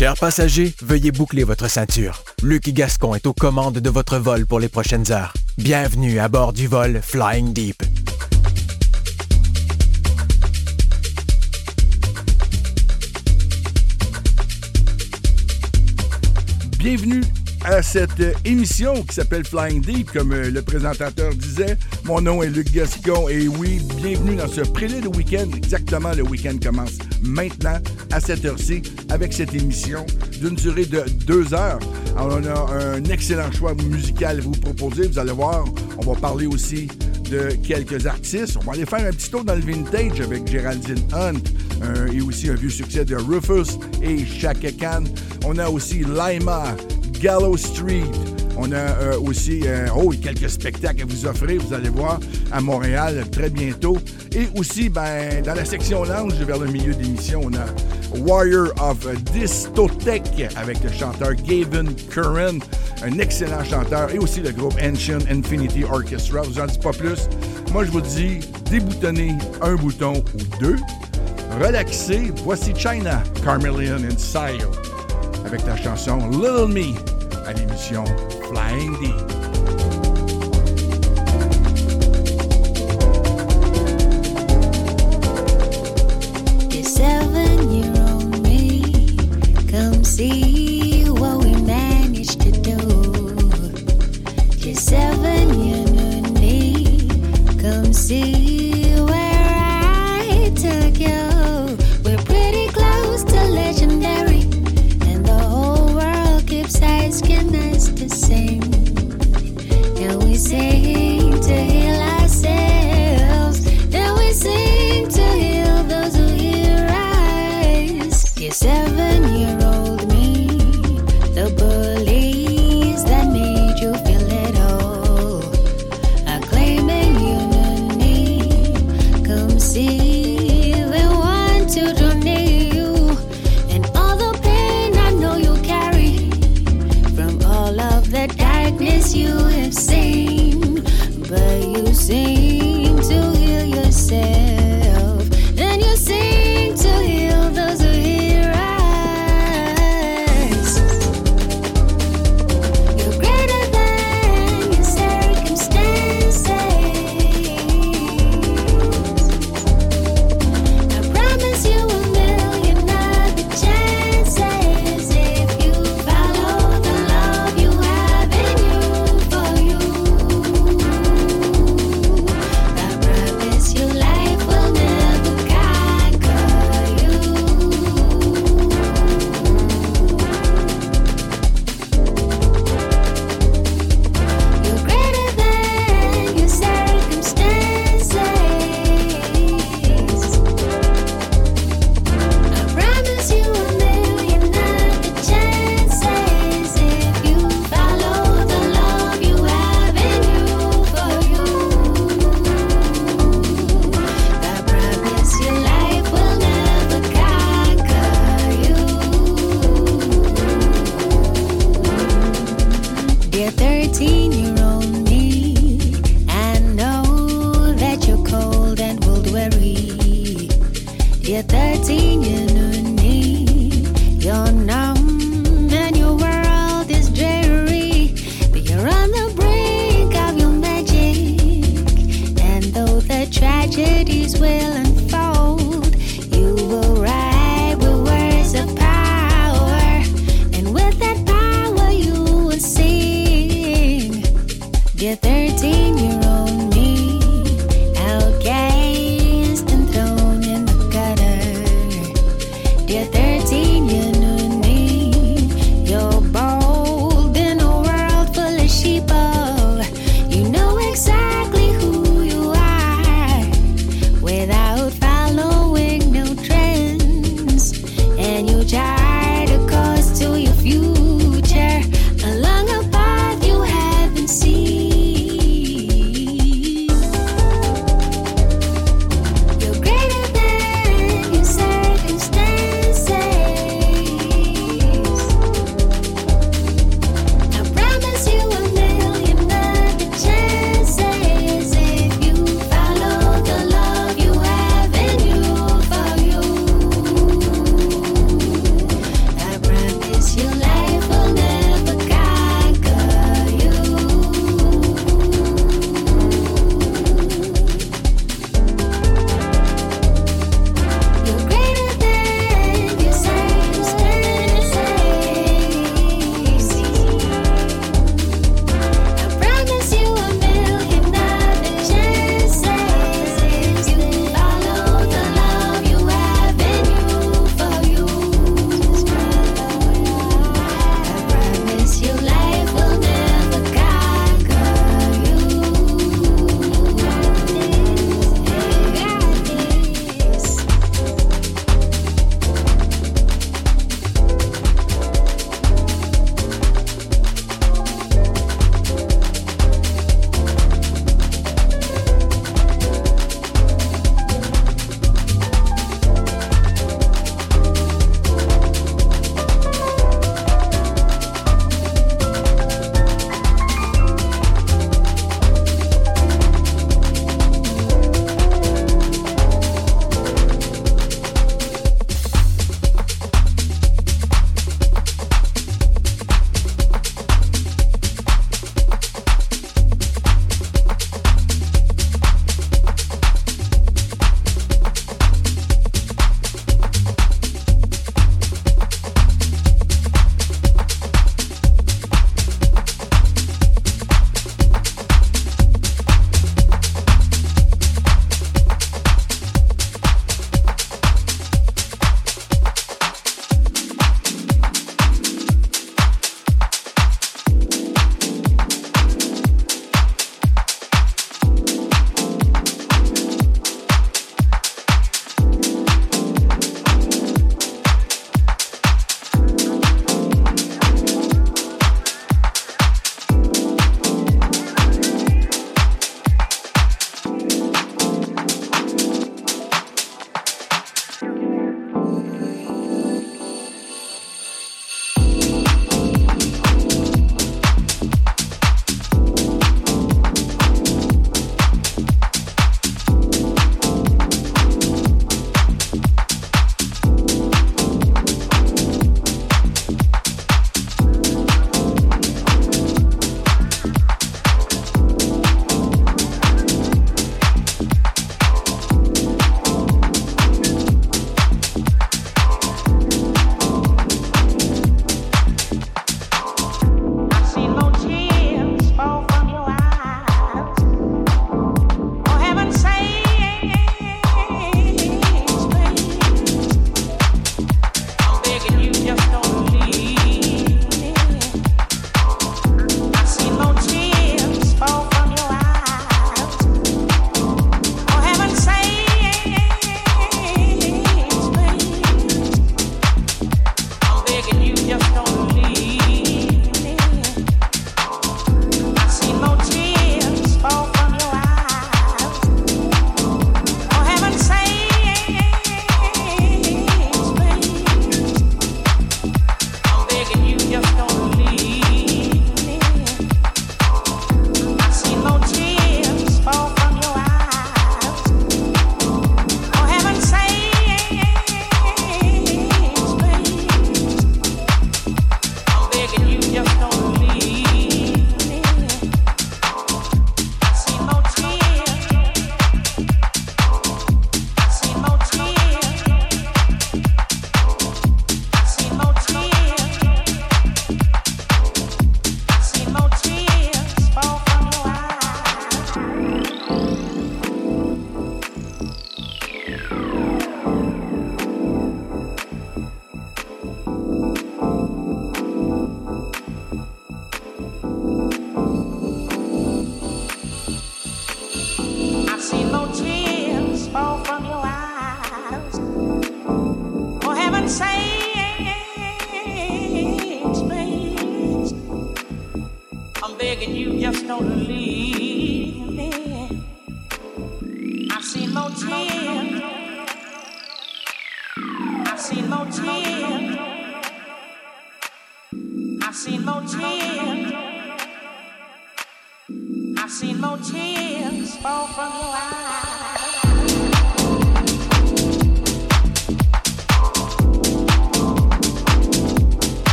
Chers passagers, veuillez boucler votre ceinture. Luc Gascon est aux commandes de votre vol pour les prochaines heures. Bienvenue à bord du vol Flying Deep. Bienvenue à cette émission qui s'appelle Flying Deep, comme euh, le présentateur disait. Mon nom est Luc Gascon et oui, bienvenue dans ce prélude de week-end. Exactement, le week-end commence maintenant à cette heure-ci avec cette émission d'une durée de deux heures. Alors, on a un excellent choix musical à vous proposer. Vous allez voir, on va parler aussi de quelques artistes. On va aller faire un petit tour dans le vintage avec Géraldine Hunt et aussi un vieux succès de Rufus et Chaka Khan. On a aussi Lima, Gallow Street. On a euh, aussi euh, oh, quelques spectacles à vous offrir, vous allez voir, à Montréal très bientôt. Et aussi, ben, dans la section lounge, vers le milieu de l'émission, on a Warrior of Distotech avec le chanteur Gavin Curran, un excellent chanteur, et aussi le groupe Ancient Infinity Orchestra. Vous en dis pas plus. Moi, je vous dis, déboutonnez un bouton ou deux, relaxez. Voici China, Carmelian and Sile avec la chanson Little Me à l'émission Flying Deep. Dear 13 year old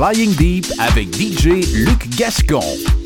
Flying Deep avec DJ Luc Gascon.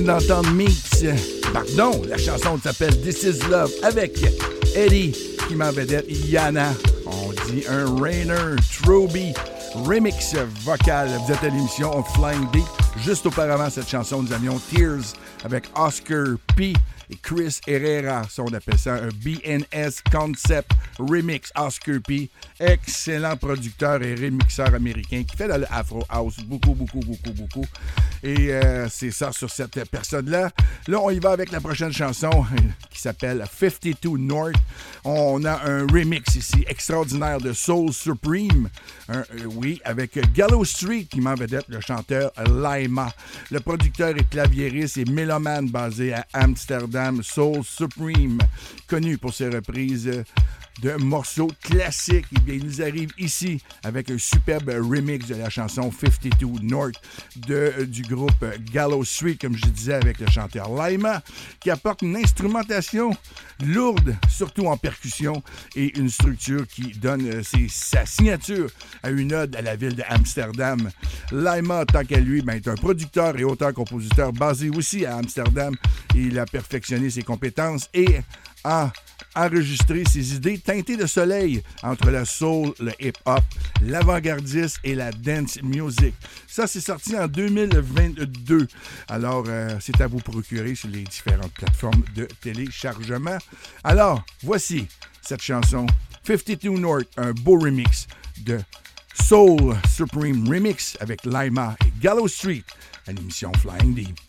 D'entendre Meeks. Pardon, la chanson s'appelle This Is Love avec Eddie qui m'en vedette Yana. On dit un Rainer Truby remix vocal. Vous êtes à l'émission Flying Beat. Juste auparavant, cette chanson, nous avions Tears avec Oscar P et Chris Herrera. Ça, on appelle ça un BNS Concept Remix Oscar P. Excellent producteur et remixeur américain qui fait de l'Afro House beaucoup, beaucoup, beaucoup, beaucoup. Et euh, c'est ça sur cette personne-là. Là, on y va avec la prochaine chanson qui s'appelle 52 North. On a un remix ici extraordinaire de Soul Supreme. Euh, oui, avec Gallow Street qui m'en vedette le chanteur Laima. Le producteur est claviériste et mélomane basé à Amsterdam. Soul Supreme, connu pour ses reprises de morceaux classiques. Et bien, il nous arrive ici avec un superbe remix de la chanson 52 North de, du groupe Gallow Street, comme je disais, avec le chanteur Laima, qui apporte une instrumentation lourde, surtout en percussion, et une structure qui donne euh, sa signature à une ode à la ville d'Amsterdam. Laima, tant qu'à lui, ben, est un producteur et auteur-compositeur basé aussi à Amsterdam. Il a perfectionné ses compétences et a enregistrer ses idées teintées de soleil entre la soul, le hip-hop, l'avant-gardiste et la dance music. Ça, c'est sorti en 2022. Alors, euh, c'est à vous procurer sur les différentes plateformes de téléchargement. Alors, voici cette chanson 52 North, un beau remix de Soul Supreme Remix avec Lima et Gallow Street à l'émission Flying Deep.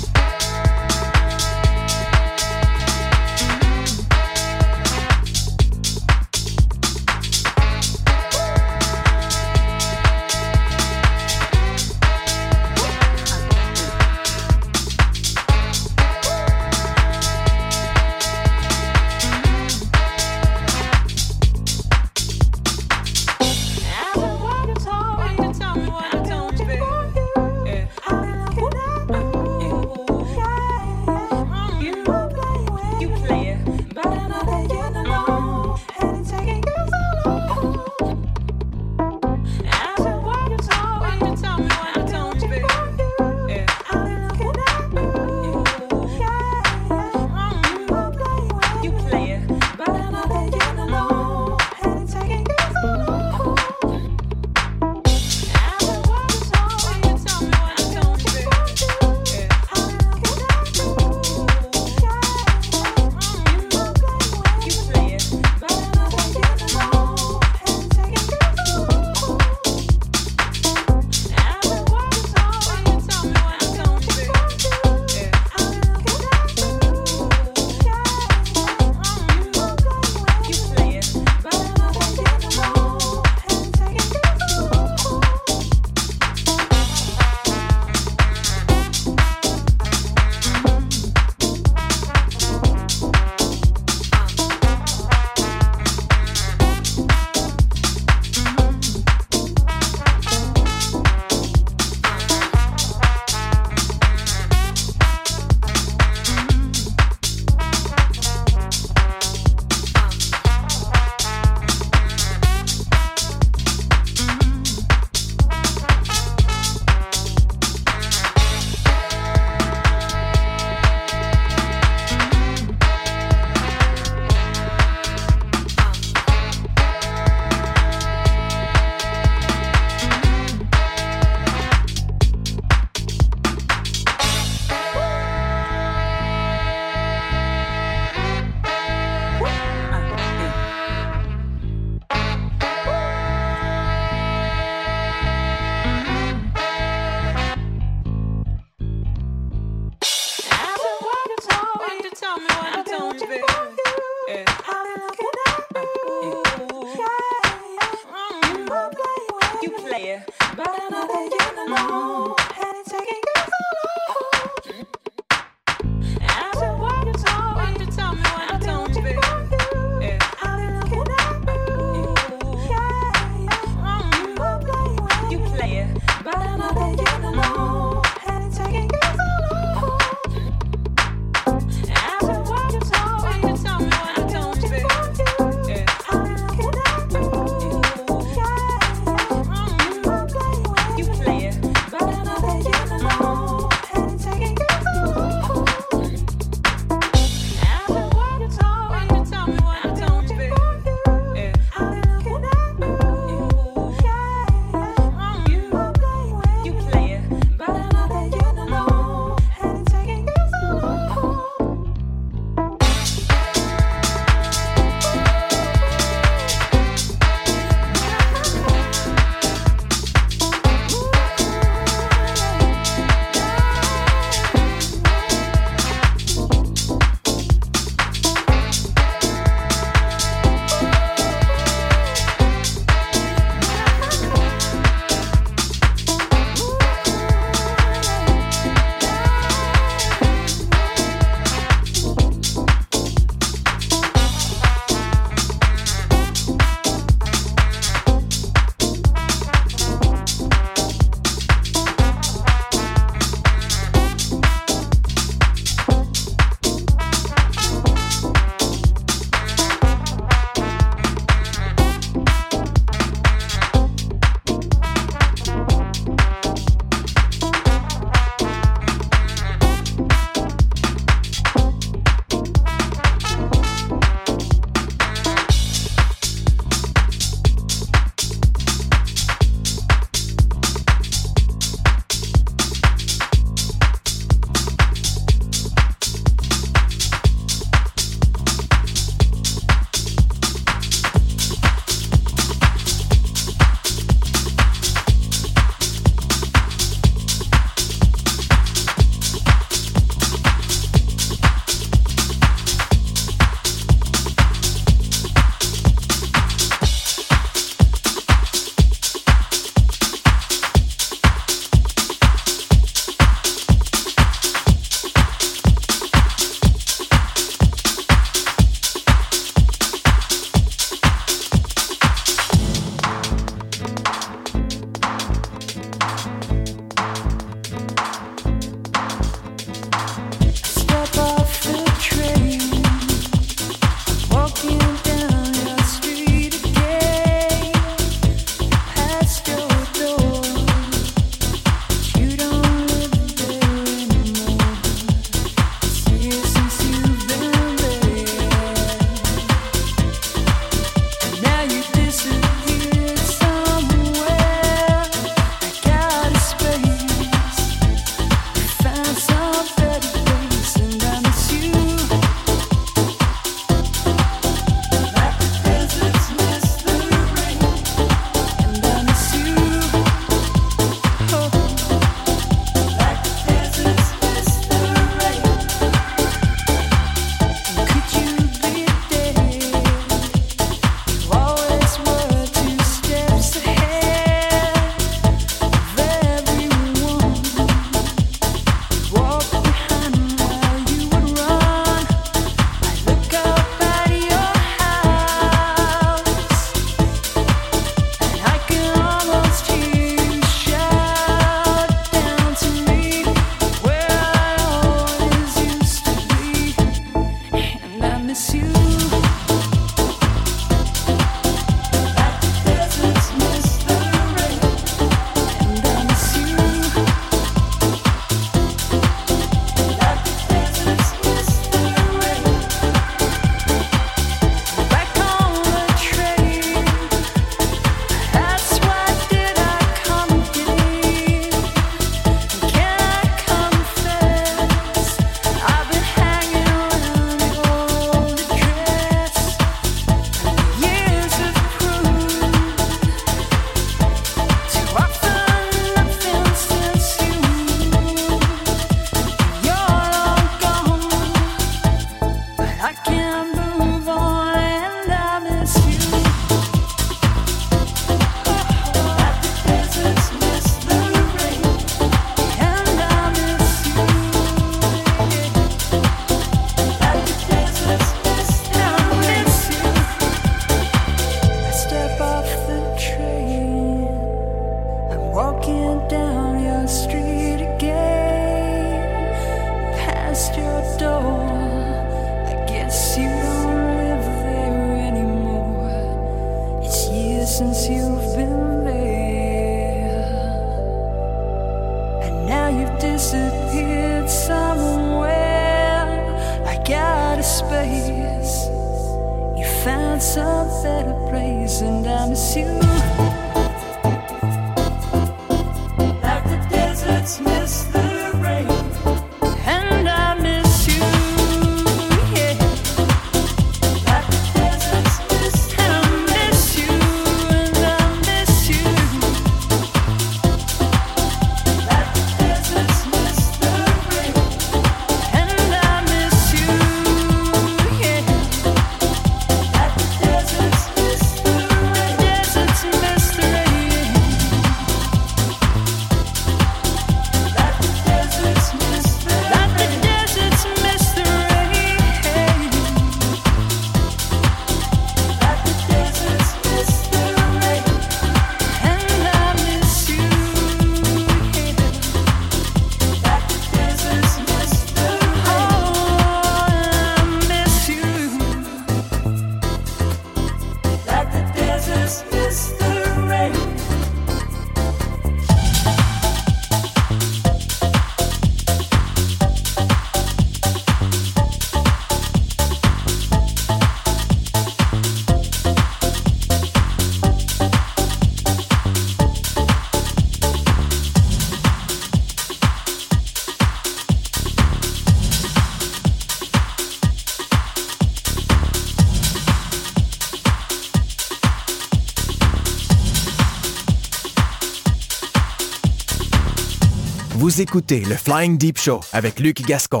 Vous écoutez le Flying Deep Show avec Luc Gascon.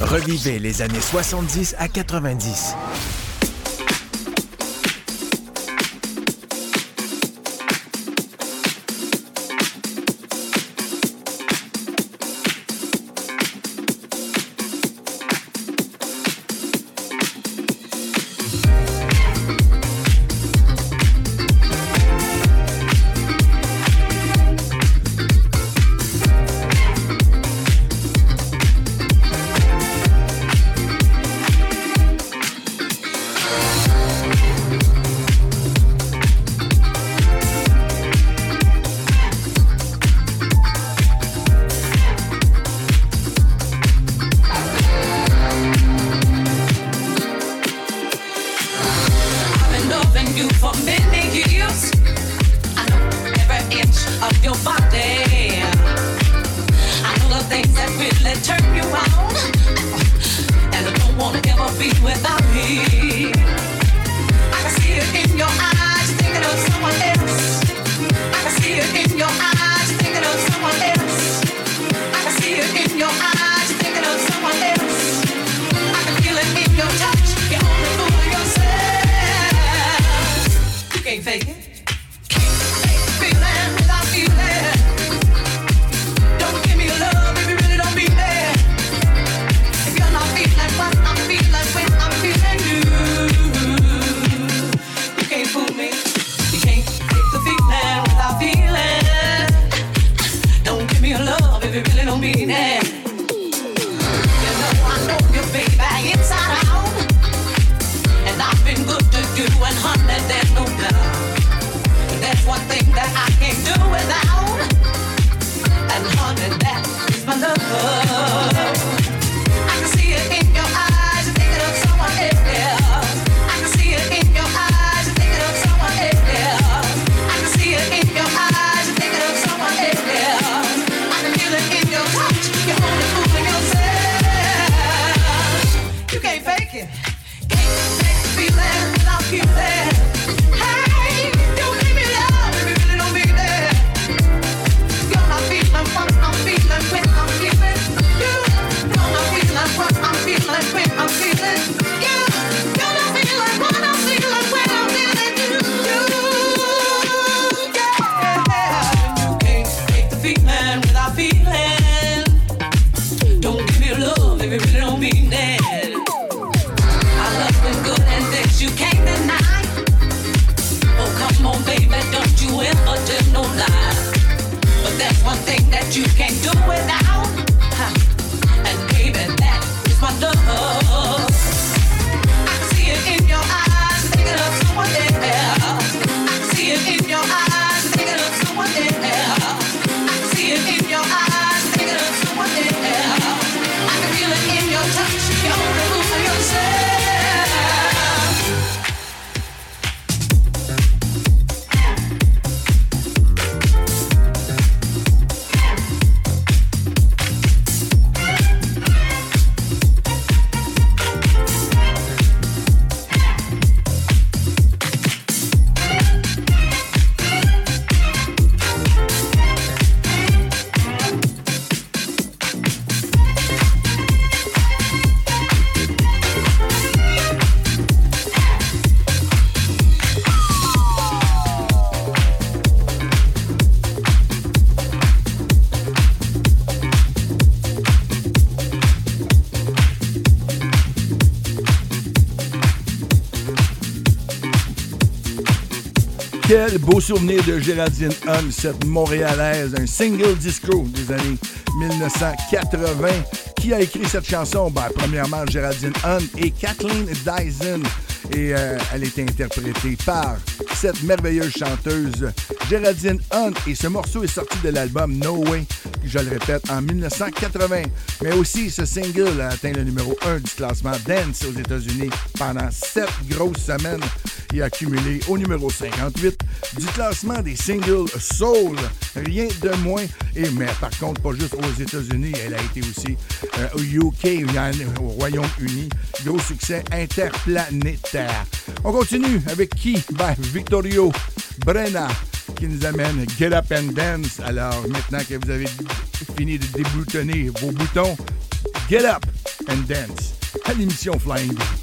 Revivez les années 70 à 90 Quel beau souvenir de Géraldine Hunt, cette Montréalaise, un single disco des années 1980. Qui a écrit cette chanson? Ben, premièrement, Géraldine Hunt et Kathleen Dyson. Et euh, elle est interprétée par cette merveilleuse chanteuse Géraldine Hunt. Et ce morceau est sorti de l'album No Way, je le répète, en 1980. Mais aussi, ce single a atteint le numéro 1 du classement Dance aux États-Unis pendant sept grosses semaines et a accumulé au numéro 58 du classement des singles Soul. Rien de moins. Et, mais par contre, pas juste aux États-Unis, elle a été aussi euh, au UK, au Royaume-Uni. Gros succès interplanétaire. On continue avec qui? Ben, Victorio Brenna qui nous amène Get Up and Dance. Alors, maintenant que vous avez fini de déboutonner vos boutons, Get Up and Dance à l'émission Flying D.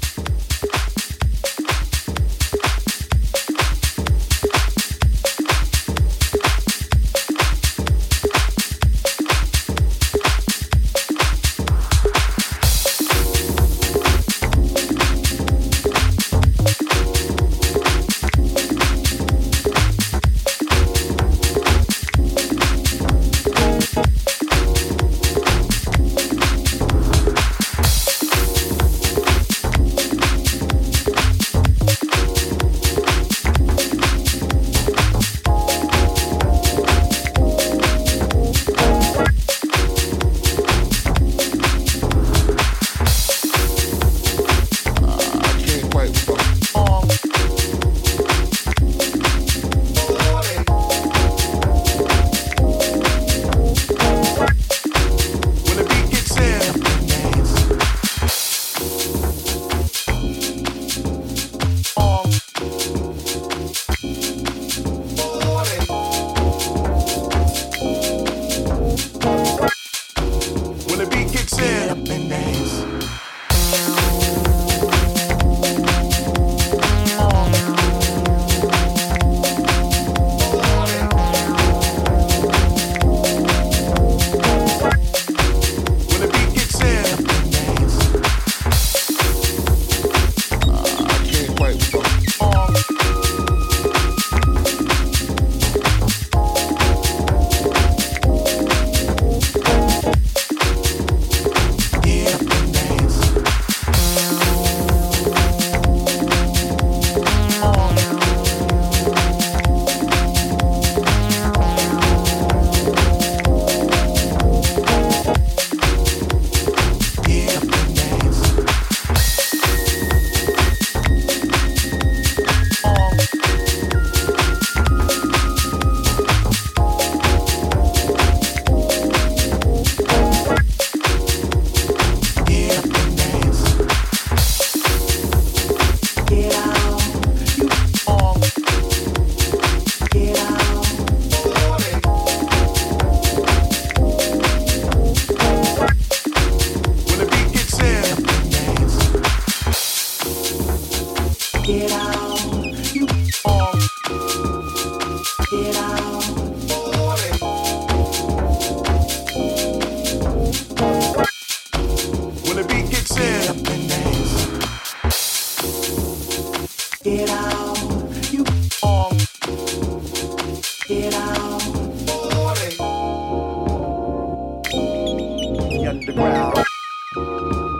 The underground.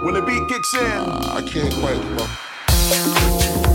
When the beat kicks in. I can't quite. When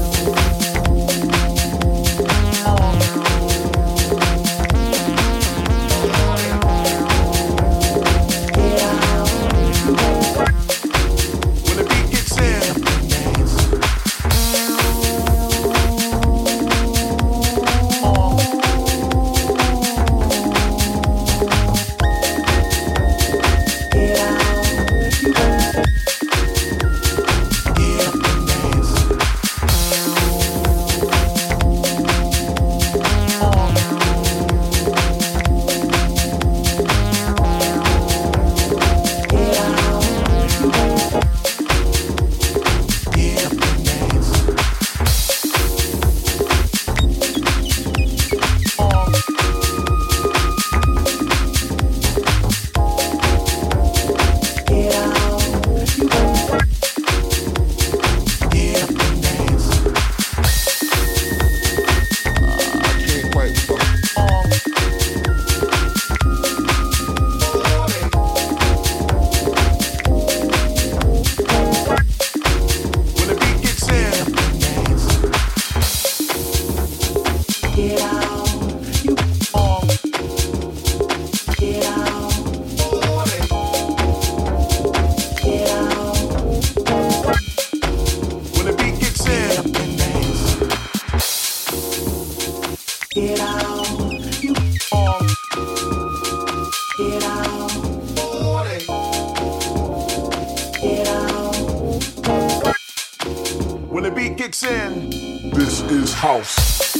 in, this is house.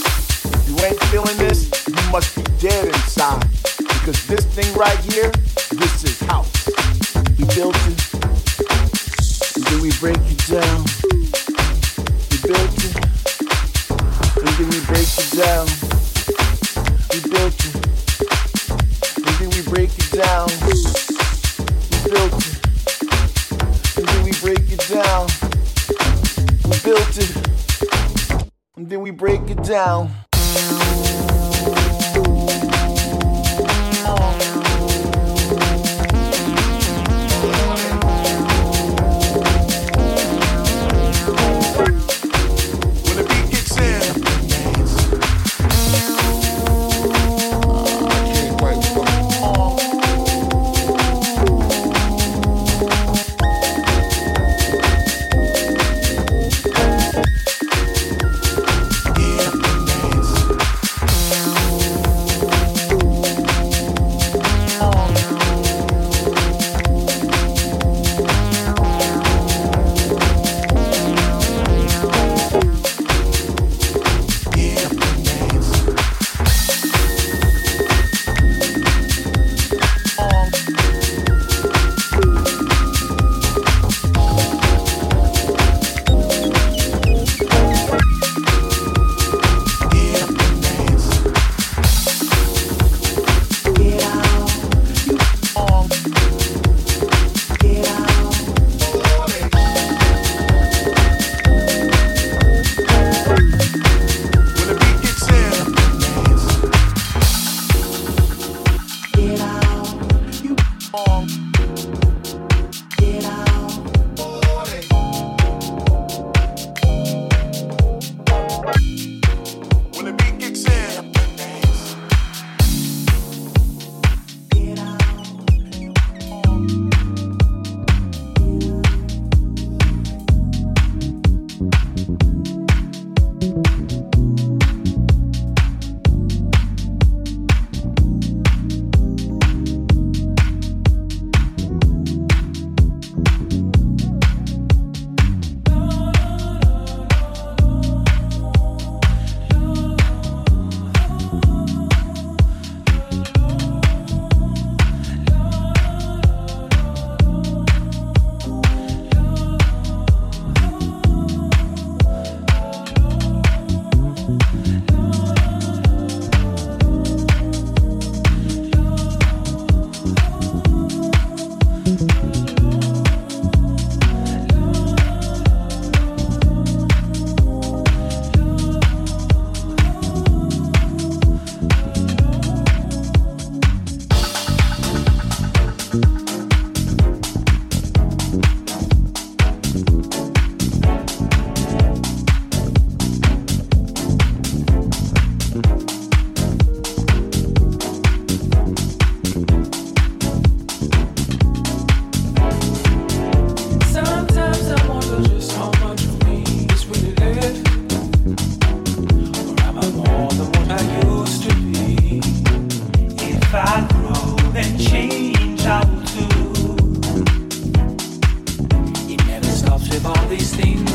You ain't feeling this, you must be dead inside. Because this thing right here, this is house. We built it, and then we break it down. We built it, and then we break it down. We built it, and then we break it down. Down. these things.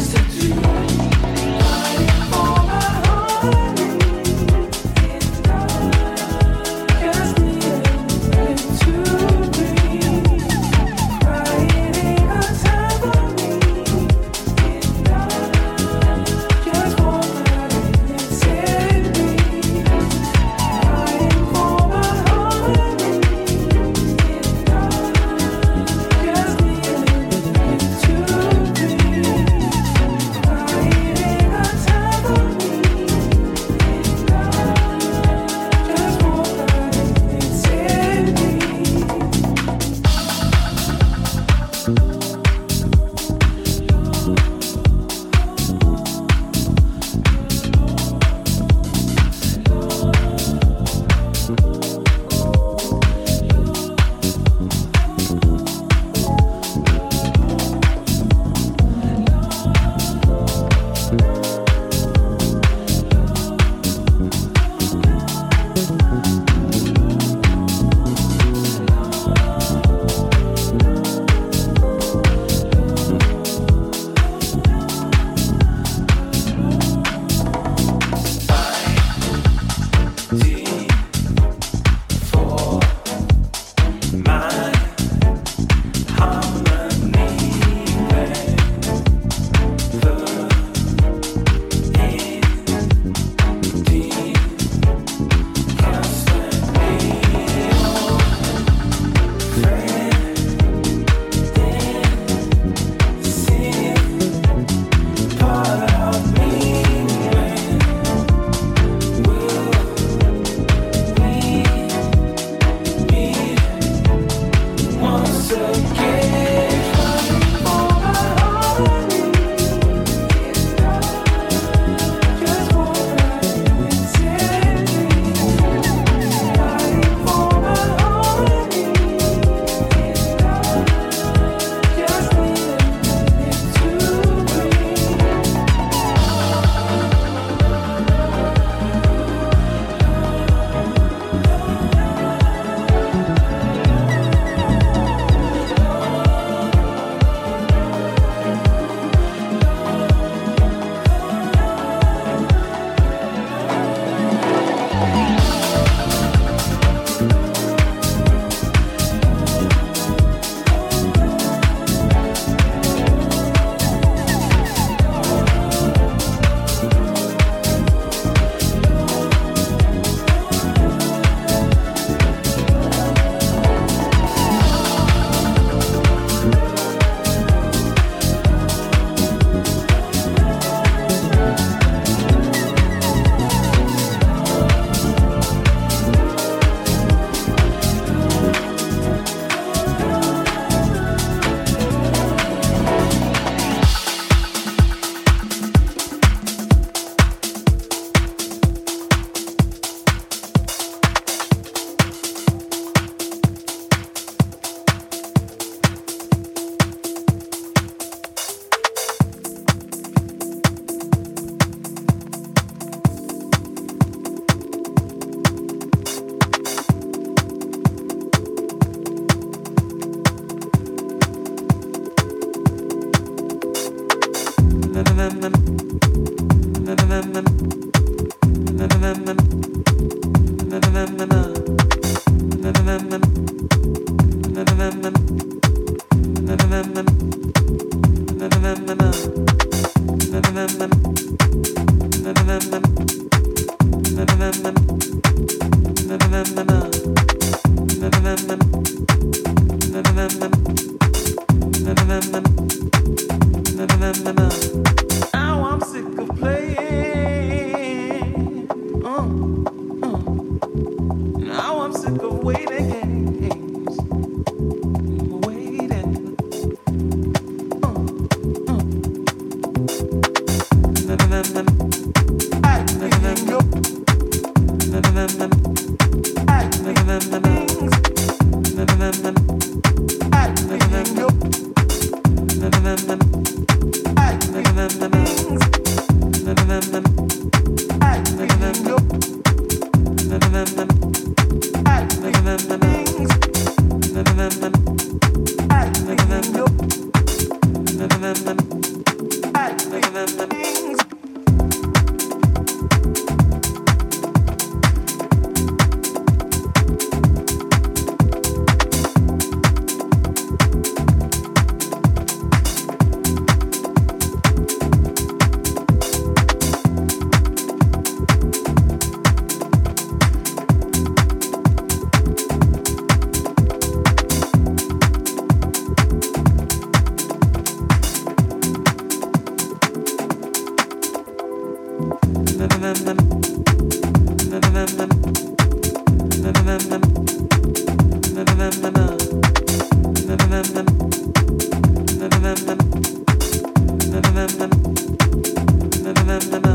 remember